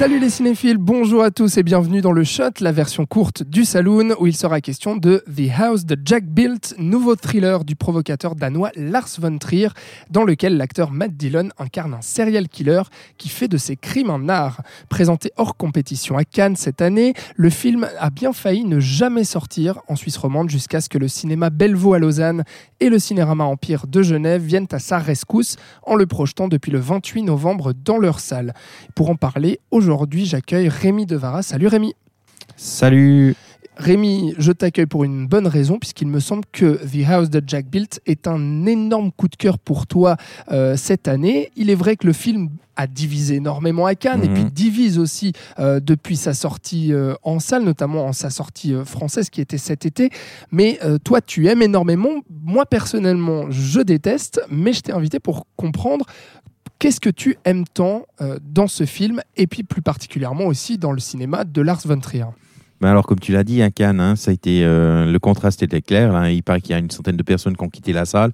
Salut les cinéphiles, bonjour à tous et bienvenue dans le Shot, la version courte du Saloon, où il sera question de The House de Jack Built, nouveau thriller du provocateur danois Lars von Trier, dans lequel l'acteur Matt Dillon incarne un serial killer qui fait de ses crimes un art. Présenté hors compétition à Cannes cette année, le film a bien failli ne jamais sortir en Suisse romande jusqu'à ce que le cinéma Bellevaux à Lausanne et le Cinérama Empire de Genève viennent à sa rescousse en le projetant depuis le 28 novembre dans leur salle. Pour en parler, aujourd'hui, Aujourd'hui, j'accueille Rémi Devara. Salut Rémi. Salut. Rémi, je t'accueille pour une bonne raison, puisqu'il me semble que The House that Jack Built est un énorme coup de cœur pour toi euh, cette année. Il est vrai que le film a divisé énormément à Cannes et Mhm. puis divise aussi euh, depuis sa sortie euh, en salle, notamment en sa sortie euh, française qui était cet été. Mais toi, tu aimes énormément. Moi, personnellement, je déteste, mais je t'ai invité pour comprendre Qu'est-ce que tu aimes tant euh, dans ce film et puis plus particulièrement aussi dans le cinéma de Lars von Trier? Ben alors, comme tu l'as dit, à Cannes, hein, ça a été, euh, le contraste était clair. là. Il paraît qu'il y a une centaine de personnes qui ont quitté la salle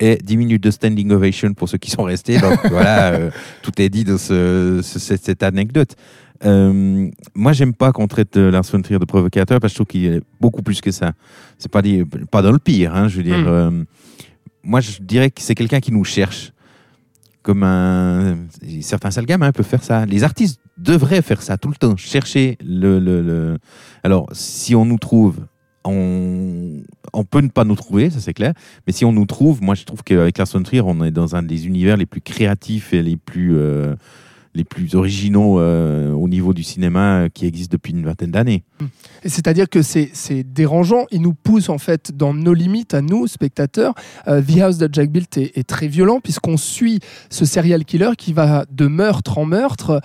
et 10 minutes de standing ovation pour ceux qui sont restés. Donc voilà, euh, tout est dit dans ce- ce- cette, anecdote. Euh, moi, j'aime pas qu'on traite euh, Lars von Trier de provocateur parce que je trouve qu'il est beaucoup plus que ça. C'est pas, dit- pas dans le pire, hein, je veux dire. Mm. euh, moi, je dirais que c'est quelqu'un qui nous cherche. Comme un. Certains sales gamins peuvent faire ça. Les artistes devraient faire ça tout le temps. Chercher le. le, le- Alors, si on nous trouve, on, on peut ne pas nous trouver, ça c'est clair. Mais si on nous trouve, moi je trouve qu'avec Lars von Trier, on est dans un des univers les plus créatifs et les plus, euh, les plus originaux euh, au niveau du cinéma euh, qui existe depuis une vingtaine d'années. C'est-à-dire que c'est dérangeant, il nous pousse en fait dans nos limites à nous, spectateurs. Euh, The House de Jack Built est très violent puisqu'on suit ce serial killer qui va de meurtre en meurtre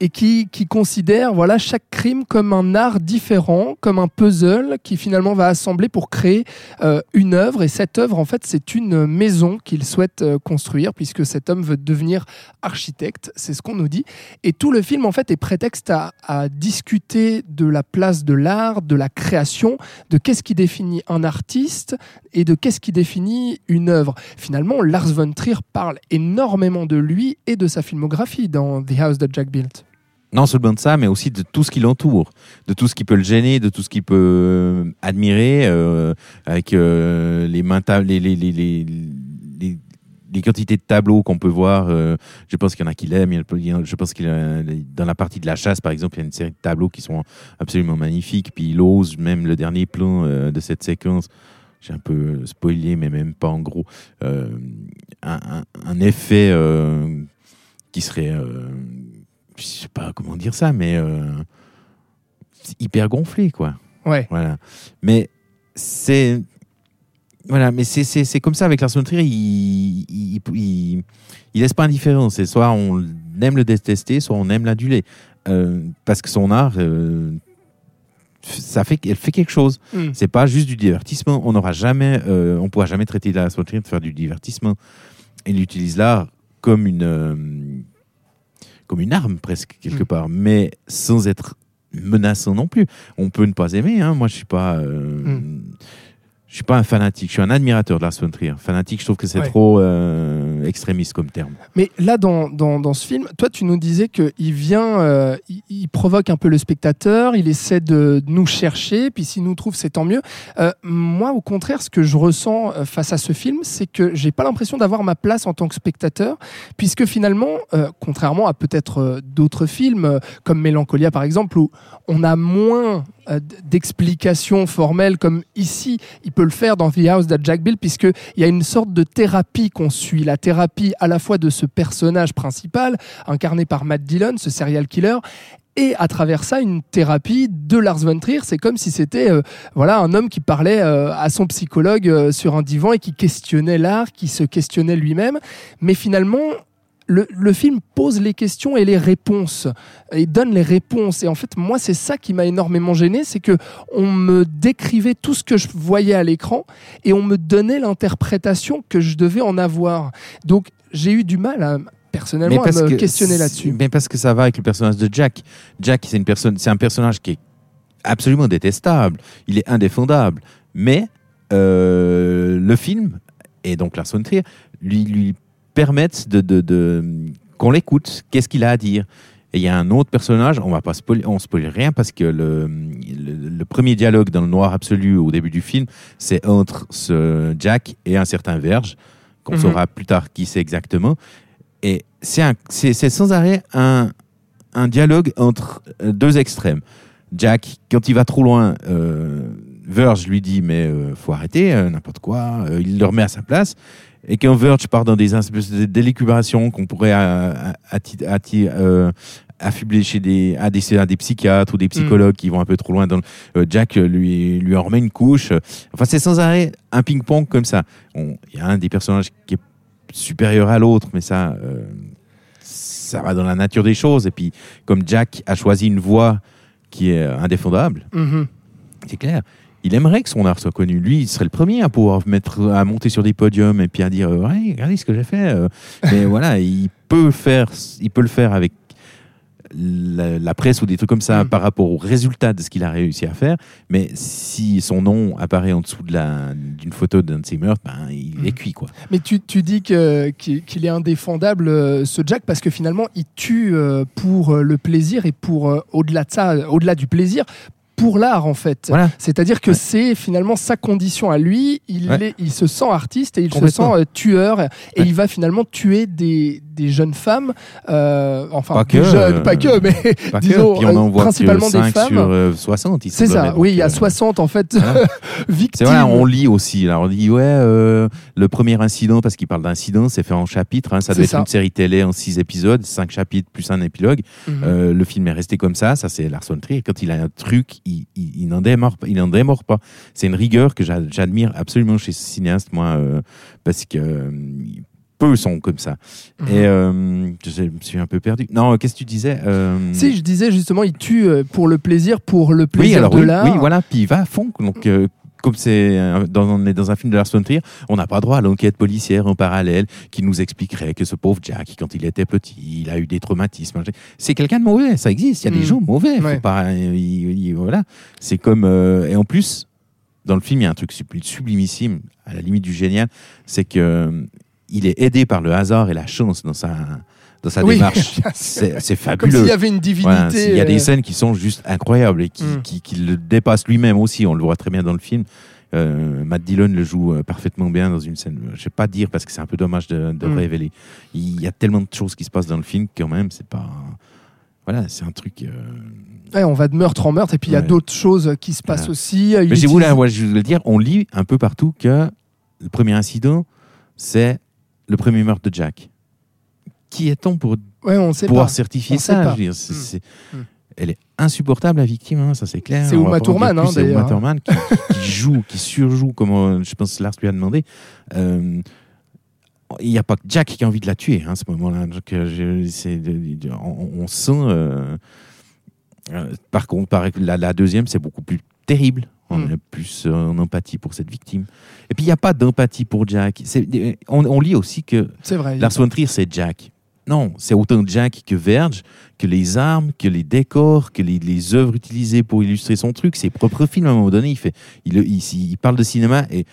et qui, considère voilà chaque crime comme un art différent, comme un puzzle qui finalement va assembler pour créer euh, une œuvre. Et cette œuvre, en fait, c'est une maison qu'il souhaite euh, construire puisque cet homme veut devenir architecte. C'est ce qu'on nous dit. Et tout le film, en fait, est prétexte à, à discuter de la place de l'art, de la création, de qu'est-ce qui définit un artiste et de qu'est-ce qui définit une œuvre. Finalement, Lars von Trier parle énormément de lui et de sa filmographie dans The House that Jack Built. Non seulement de ça, mais aussi de tout ce qui l'entoure, de tout ce qui peut le gêner, de tout ce qu'il peut euh, admirer, euh, avec euh, les, quantités de tableaux qu'on peut voir. euh, je pense qu'il y en a qui l'aiment. Je pense qu'il dans la partie de la chasse, par exemple, il y a une série de tableaux qui sont absolument magnifiques. Puis il ose même le dernier plan euh, de cette séquence. J'ai un peu spoilé, mais même pas en gros. euh, un, effet euh, qui serait euh, je sais pas comment dire ça, mais euh, hyper gonflé, quoi. Ouais. Voilà. Mais c'est. Voilà, mais c'est- c'est c'est comme ça avec Lars von Trier, il, il, il, il laisse pas indifférent. C'est soit on aime le détester, soit on aime l'aduler. Euh, parce que son art, euh, ça fait, elle fait quelque chose. Mm. C'est pas juste du divertissement. On n'aura jamais, euh, on pourra jamais traiter Lars von Trier de faire du divertissement. Il utilise l'art comme une, comme une arme presque quelque Mm. part, mais sans être menaçant non plus. On peut ne pas aimer. Hein. Moi, je suis pas, euh, Mm. je suis pas un fanatique. Je suis un admirateur de Lars von Trier. Fanatique, je trouve que c'est Ouais. trop euh, extrémiste comme terme. Mais là, dans, dans, dans ce film, toi, tu nous disais qu'il vient, euh, il, provoque un peu le spectateur, il essaie de nous chercher, puis s'il nous trouve, c'est tant mieux. Euh, moi, au contraire, ce que je ressens euh, face à ce film, c'est que j'ai pas l'impression d'avoir ma place en tant que spectateur, puisque finalement, contrairement à peut-être d'autres films, comme Mélancolia par exemple, où on a moins d'explications formelles comme ici, il peut le faire dans The House de Jack Bill, puisqu'il y a une sorte de thérapie qu'on suit, la thérapie à la fois de ce personnage principal, incarné par Matt Dillon, ce serial killer, et à travers ça une thérapie de Lars von Trier. C'est comme si c'était euh, voilà un homme qui parlait euh, à son psychologue euh, sur un divan et qui questionnait l'art, qui se questionnait lui-même. Mais finalement, le, le film pose les questions et les réponses et donne les réponses. Et en fait, moi, c'est ça qui m'a énormément gêné, c'est que on me décrivait tout ce que je voyais à l'écran et on me donnait l'interprétation que je devais en avoir. Donc, j'ai eu du mal à personnellement à me questionner là-dessus. Mais parce que ça va avec le personnage de Jack. Jack, c'est une personne, c'est un personnage qui est absolument détestable. Il est indéfendable. Mais euh, le film et donc Lars von Trier lui lui permettent de, de, de qu'on l'écoute. Qu'est-ce qu'il a à dire? Et il y a un autre personnage. On va pas spoiler, on spoil rien parce que le, le, le premier dialogue dans le noir absolu au début du film, c'est entre ce Jack et un certain Verge qu'on Mhm. saura plus tard qui c'est exactement. Et c'est sans arrêt un, un dialogue entre euh, deux extrêmes. Jack, quand il va trop loin, euh, Verge lui dit mais euh, faut arrêter, euh, n'importe quoi. Il le remet à sa place. Et quand Verge part dans des espèces de qu'on pourrait euh, euh, affubler chez des à, des à des psychiatres ou des psychologues qui vont un peu trop loin dans euh, Jack lui lui en remet une couche. Enfin c'est sans arrêt un ping-pong comme ça. Il y a un des personnages qui est supérieur à l'autre, mais ça, euh, ça va dans la nature des choses. Et puis, comme Jack a choisi une voie qui est indéfendable, Mhm. c'est clair. Il aimerait que son art soit connu. Lui, il serait le premier à pouvoir mettre, à monter sur des podiums et puis à dire, euh, ouais, regardez ce que j'ai fait. euh. Mais voilà, il peut faire, il peut le faire avec la, la presse ou des trucs comme ça Mm. par rapport au résultat de ce qu'il a réussi à faire. Mais si son nom apparaît en dessous de d'une photo d'un de ses meurtres, ben, il Mm. est cuit, quoi. Mais tu, tu dis qu'il est indéfendable, euh, ce Jack, parce que finalement, il tue euh, pour le plaisir et pour, au-delà de ça, au-delà du plaisir, pour l'art, en fait. Voilà. C'est-à-dire que Ouais. c'est finalement sa condition à lui. Il, Ouais. est- il se sent artiste et il se sent euh, tueur. Et Ouais. il va finalement tuer des, des jeunes femmes. euh, enfin, Pas que, jeunes, euh, pas que, mais Pas que, disons, puis on en euh, voit principalement que des 5 femmes. sur euh, 60. il c'est ça. Oui, il y a Donc, euh, 60 en fait victimes. Vrai, on lit aussi. Là, on dit, ouais, euh, le premier incident, parce qu'il parle d'incident, c'est fait en chapitres. hein, ça doit être ça. une série télé en 6 épisodes, 5 chapitres plus un épilogue. Mhm. Euh, le film est resté comme ça. Ça, c'est Lars von Trier. Quand il a un truc, il, il, il n'en démord, pas- il n'en démord pas. C'est une rigueur que j'a- j'admire absolument chez ce cinéaste, moi, euh, parce que euh, peu sont comme ça. Mhm. Et euh, je me suis un peu perdu. Non, qu'est-ce que tu disais Euh, Si, je disais justement, il tue euh, pour le plaisir, pour le Oui, plaisir alors de oui, l'art. oui, voilà, puis il va à fond. Donc, euh, comme c'est dans, on est dans un film de Lars von Trier, on n'a pas droit à l'enquête policière en parallèle qui nous expliquerait que ce pauvre Jack, quand il était petit, il a eu des traumatismes. C'est quelqu'un de mauvais, ça existe. Il y a des Mm. gens mauvais. Ouais. pas, il- il- voilà, c'est comme euh, et en plus dans le film, il y a un truc subli- sublimissime, à la limite du génial, c'est que euh, il est aidé par le hasard et la chance dans sa dans sa Oui, démarche. C'est c'est Comme fabuleux. s'il y avait une divinité. Il y a euh, des scènes qui sont juste incroyables et qui, Mm. qui, qui le dépassent lui-même aussi. On le voit très bien dans le film. Euh, Matt Dillon le joue euh, parfaitement bien dans une scène. Je vais pas dire parce que c'est un peu dommage de, de Mm. révéler. Il y a tellement de choses qui se passent dans le film quand même. C'est pas. Voilà, c'est un truc. euh, ouais, on va de meurtre en meurtre, et puis il y a d'autres choses qui se passent Voilà. aussi. Mais j'ai voulu, je le dire, on lit un peu partout que le premier incident, c'est le premier meurtre de Jack. Qui est-on pour Ouais, on sait pouvoir pas. certifier On sait ça pas. je veux dire, c'est- c'est-. Elle est insupportable, la victime, hein, ça c'est clair. C'est Uma Thurman, hein, c'est Uma. Thurman qui, qui joue, qui surjoue, comme euh, je pense Lars lui a demandé. Euh, il n'y a pas que Jack qui a envie de la tuer hein, à ce moment-là. Euh, on, on sent. euh, euh, par contre, par- la, la deuxième, c'est beaucoup plus terrible. On Mm. est plus en empathie pour cette victime. Et puis, il n'y a pas d'empathie pour Jack. On, on lit aussi que vrai. Lars von Trier, c'est Jack. Non, c'est autant Jack que Verge, que les armes, que les décors, que les, les œuvres utilisées pour illustrer son truc. Ses propres films, à un moment donné, il, fait, il, il, il parle de cinéma et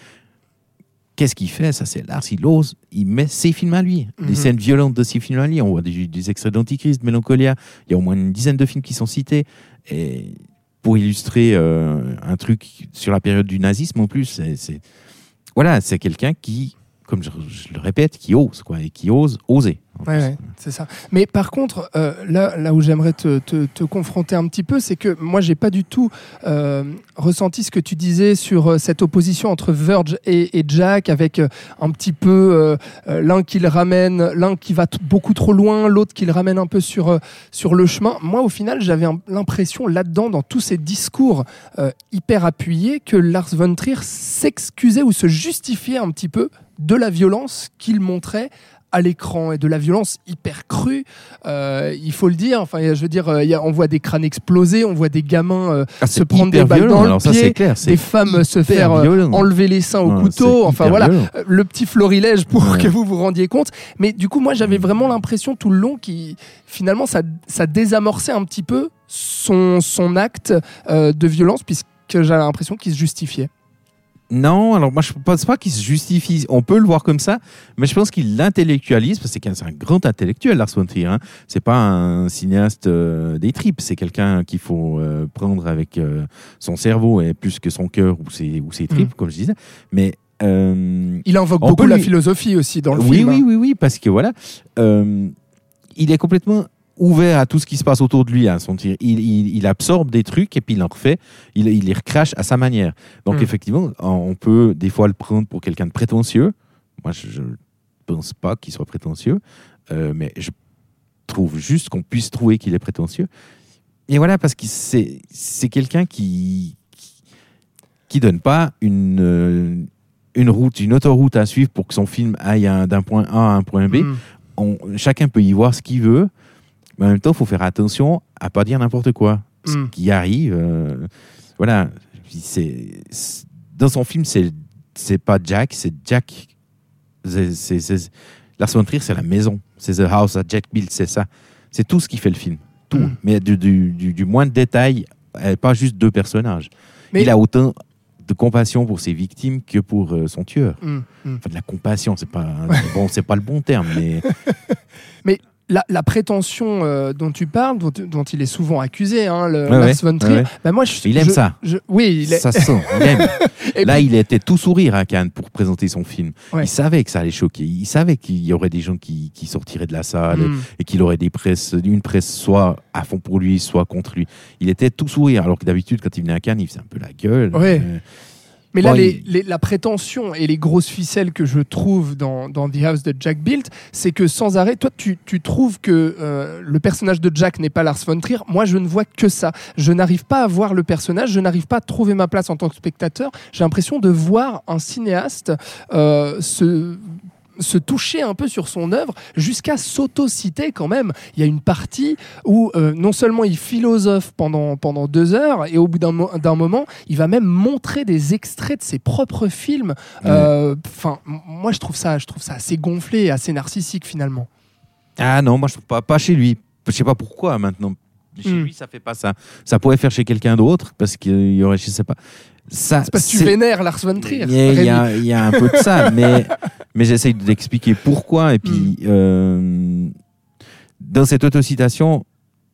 qu'est-ce qu'il fait? Ça, c'est Lars, il ose, il met ses films à lui. Mhm. Des scènes violentes de ses films à lui. On voit des, des extraits d'Antichrist, de Mélancolia. Il y a au moins une dizaine de films qui sont cités. Et pour illustrer euh, un truc sur la période du nazisme, en plus, c'est. Voilà, c'est quelqu'un qui, comme je, je le répète, qui ose, quoi, et qui ose oser. Ouais, ouais, c'est ça. Mais par contre, euh, là, là où j'aimerais te, te- te confronter un petit peu, c'est que moi, j'ai pas du tout euh, ressenti ce que tu disais sur euh, cette opposition entre Verge et, et Jack, avec euh, un petit peu euh, euh, l'un qui le ramène, l'un qui va beaucoup trop loin, l'autre qui le ramène un peu sur, sur le chemin. Moi, au final, j'avais l'impression là-dedans, dans tous ces discours euh, hyper appuyés, que Lars von Trier s'excusait ou se justifiait un petit peu de la violence qu'il montrait à l'écran et de la violence hyper crue. Euh, il faut le dire. Enfin, je veux dire, euh, y a- on voit des crânes exploser, on voit des gamins euh, Ah, se prendre des balles violent. dans le Alors ça, pied, c'est clair. des femmes se faire euh, violent. enlever les seins au couteau. Enfin voilà, violent. Euh, le petit florilège pour Ouais. que vous vous rendiez compte. Mais du coup, moi, j'avais vraiment l'impression tout le long qui finalement ça, ça désamorçait un petit peu son, son acte euh, de violence puisque j'avais l'impression qu'il se justifiait. Non, alors moi je pense pas qu'il se justifie. On peut le voir comme ça, mais je pense qu'il l'intellectualise parce que c'est un grand intellectuel, Lars von Trier. Hein. C'est pas un cinéaste euh, des tripes. C'est quelqu'un qu'il faut euh, prendre avec euh, son cerveau et plus que son cœur ou ses, ou ses tripes, comme je disais. Mais Il invoque beaucoup la philosophie aussi dans le oui, film. hein. oui, oui, oui, parce que voilà, il est complètement ouvert à tout ce qui se passe autour de lui. Hein, son tir. Il, il- il absorbe des trucs et puis il en refait, il, il les recrache à sa manière. Donc Mm. effectivement, on peut des fois le prendre pour quelqu'un de prétentieux. Moi, je ne pense pas qu'il soit prétentieux, euh, mais je trouve juste qu'on puisse trouver qu'il est prétentieux. Et voilà, parce que c'est c'est quelqu'un qui, qui qui donne pas une euh, une route, une autoroute à suivre pour que son film aille d'un point A à un point B. Mm. On- chacun peut y voir ce qu'il veut, mais en même temps, il faut faire attention à pas dire n'importe quoi. Ce Mm. qui arrive, euh, voilà. C'est- c'est- dans son film, c'est c'est pas Jack, c'est Jack. C'est- Lars von Trier, c'est la maison, c'est The House that Jack built, c'est ça. C'est tout ce qui fait le film, tout. Mm. Mais du, du, du, du moins de détails, pas juste deux personnages. Mais- Il a autant de compassion pour ses victimes que pour euh, son tueur. Mm, mm. Enfin, de la compassion, c'est pas bon, c'est pas le bon terme, mais La, la prétention euh, dont tu parles, dont, dont il est souvent accusé, hein, le Ouais, Lars ouais, von Trier, ouais, ouais. bah moi, je- Il aime je- ça. je- oui, il est- ça se sent. Il aime. Et Là, puis- il était tout sourire à Cannes pour présenter son film. Ouais. Il savait que ça allait choquer. Il savait qu'il y aurait des gens qui, qui sortiraient de la salle Mm. et qu'il aurait des presses, une presse soit à fond pour lui, soit contre lui. Il était tout sourire, alors que d'habitude, quand il venait à Cannes, il faisait un peu la gueule. Euh, Mais là, Bon, les- il- les- la prétention et les grosses ficelles que je trouve dans, dans The House de Jack Built, c'est que sans arrêt, toi, tu, tu trouves que euh, le personnage de Jack n'est pas Lars von Trier. Moi, je ne vois que ça. Je n'arrive pas à voir le personnage, je n'arrive pas à trouver ma place en tant que spectateur. J'ai l'impression de voir un cinéaste euh, se se toucher un peu sur son œuvre jusqu'à s'auto-citer quand même. Il y a une partie où euh, non seulement il philosophe pendant, pendant deux heures et au bout d'un mo- d'un moment, il va même montrer des extraits de ses propres films. Euh, Enfin, m- moi je trouve ça, je trouve ça assez gonflé, et assez narcissique finalement. Ah non, moi je trouve pas, pas chez lui. Je sais pas pourquoi maintenant. Chez Hmm. lui, ça fait pas ça. Ça pourrait faire chez quelqu'un d'autre parce qu'il y aurait, je sais pas. Ça, C'est parce que tu vénères Lars von Trier. Il y, y a un peu de ça, mais, mais j'essaye d'expliquer pourquoi. Et puis, Mm. euh, dans cette autocitation,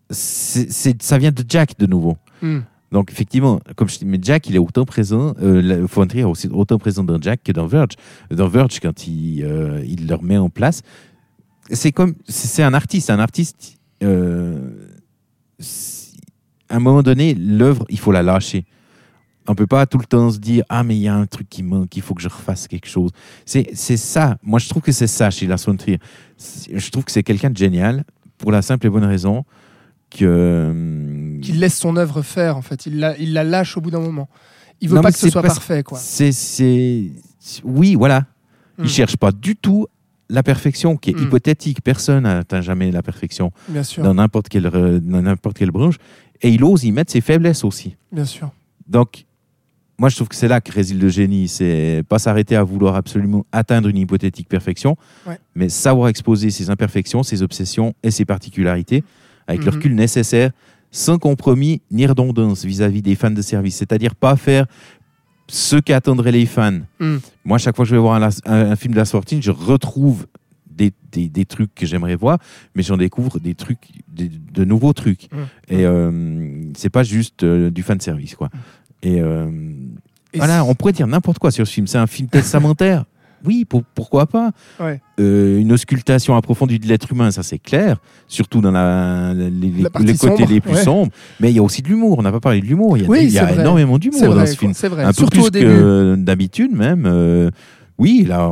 c'est- ça vient de Jack de nouveau. Hmm. Donc, effectivement, comme je dis, mais Jack, il est autant présent, euh, est aussi autant présent dans Jack que dans Verge. Dans Verge, quand il, euh, il le remet en place, c'est comme, c'est un artiste. Un artiste, euh, à un moment donné, l'œuvre, il faut la lâcher. On peut pas tout le temps se dire ah mais il y a un truc qui manque, il faut que je refasse quelque chose. C'est c'est ça. Moi je trouve que c'est ça chez Lars von Trier. Je trouve que c'est quelqu'un de génial pour la simple et bonne raison que Qu'il laisse son œuvre faire en fait. Il la, il la lâche au bout d'un moment. Il veut Non, pas que ce soit parfait quoi. c'est c'est oui voilà. Mm. Il cherche pas du tout la perfection qui est Mm. hypothétique. Personne n'atteint jamais la perfection Bien sûr, dans n'importe quelle dans n'importe quelle branche. Et il ose y mettre ses faiblesses aussi. bien sûr. Donc, moi, je trouve que c'est là que réside le génie. C'est pas s'arrêter à vouloir absolument atteindre une hypothétique perfection, Ouais. mais savoir exposer ses imperfections, ses obsessions et ses particularités avec le Mhm. recul nécessaire, sans compromis ni redondance vis-à-vis des fans de service. C'est-à-dire pas faire ce qu'attendraient les fans. Mm. Moi, chaque fois que je vais voir un, Las- un- un film de la sortie, je retrouve des, des- des trucs que j'aimerais voir, mais j'en découvre des trucs, des- de nouveaux trucs. Mm. Et euh, c'est pas juste euh, du fan service, quoi. Et, euh, Et voilà, on pourrait dire n'importe quoi sur ce film. C'est un film testamentaire. Oui, pour- pourquoi pas? Ouais. Euh, Une auscultation approfondie de l'être humain, ça c'est clair, surtout dans la, les, La côtés sombre, les plus ouais. sombres. Mais il y a aussi de l'humour. On n'a pas parlé de l'humour. Il y a, Oui, il y a énormément d'humour dans vrai, ce film. c'est vrai. Un peu Surtout plus au début. que d'habitude même. euh, oui, là,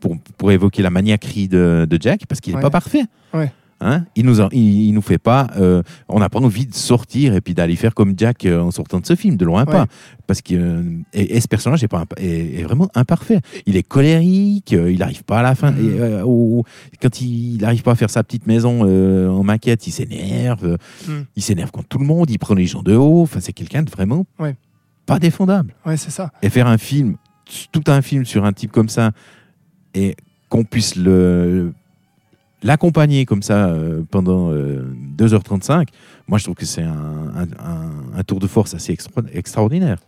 pour, pour évoquer la maniaquerie de, de Jack, parce qu'il n'est Ouais. pas parfait. Ouais. Hein? Il nous, il, il nous fait pas. euh, on n'a pas envie de sortir et puis d'aller faire comme Jack euh, en sortant de ce film, de loin Ouais. pas. Parce que euh, et, et ce personnage est, pas, est, est vraiment imparfait. Il est colérique, il n'arrive pas à la fin. Et, euh, au- quand il n'arrive pas à faire sa petite maison en maquette, il s'énerve. Mhm. Il s'énerve contre tout le monde. Il prend les gens de haut. Enfin, c'est quelqu'un de vraiment Ouais. pas défendable. Ouais, c'est ça. Et faire un film, tout un film sur un type comme ça, et qu'on puisse le l'accompagner comme ça euh, pendant euh, 2h35, moi je trouve que c'est un, un- tour de force assez extra- extraordinaire.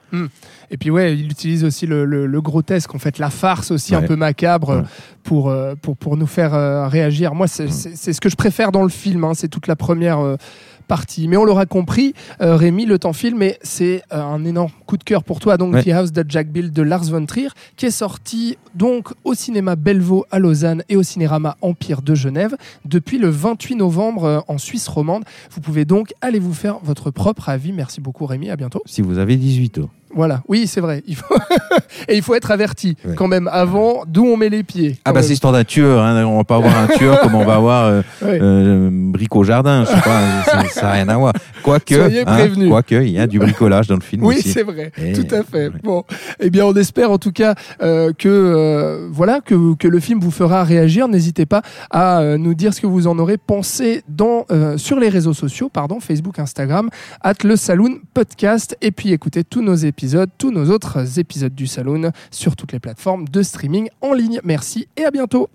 Et puis ouais, il utilise aussi le, le- le grotesque, en fait, la farce aussi un peu macabre euh, Ouais. pour, euh, pour, pour nous faire euh, réagir. Moi, c'est ce que je préfère dans le film, hein, c'est toute la première euh, partie. Mais on l'aura compris, euh, Rémi, le temps file, mais c'est euh, un énorme coup de cœur pour toi, donc Ouais. The House de Jack Bill de Lars von Trier, qui est sorti donc au cinéma Bellevaux à Lausanne et au Cinérama Empire de Genève depuis le 28 novembre euh, en Suisse romande. Vous pouvez donc aller vous faire votre propre avis. Merci beaucoup Rémi, à bientôt. Si vous avez 18 ans. Voilà, oui, c'est vrai. Il faut... Et il faut être averti Ouais. quand même avant d'où on met les pieds. Ah bah c'est histoire d'un tueur, hein. on va pas avoir un tueur comme on va avoir euh, Ouais. euh, bric au jardin, je sais pas, ça- n'a rien à voir. Quoique, hein, quoique, il y a du bricolage dans le film Oui, aussi. c'est vrai, Et- tout à fait. ouais. Bon, eh bien, on espère en tout cas euh, que euh, voilà que, que le film vous fera réagir. N'hésitez pas à nous dire ce que vous en aurez pensé dans sur les réseaux sociaux, pardon, Facebook, Instagram, at le Saloon Podcast, et puis écoutez tous nos épisodes, tous nos autres épisodes du Saloon sur toutes les plateformes de streaming en ligne. Merci et à bientôt.